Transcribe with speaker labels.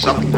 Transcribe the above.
Speaker 1: something.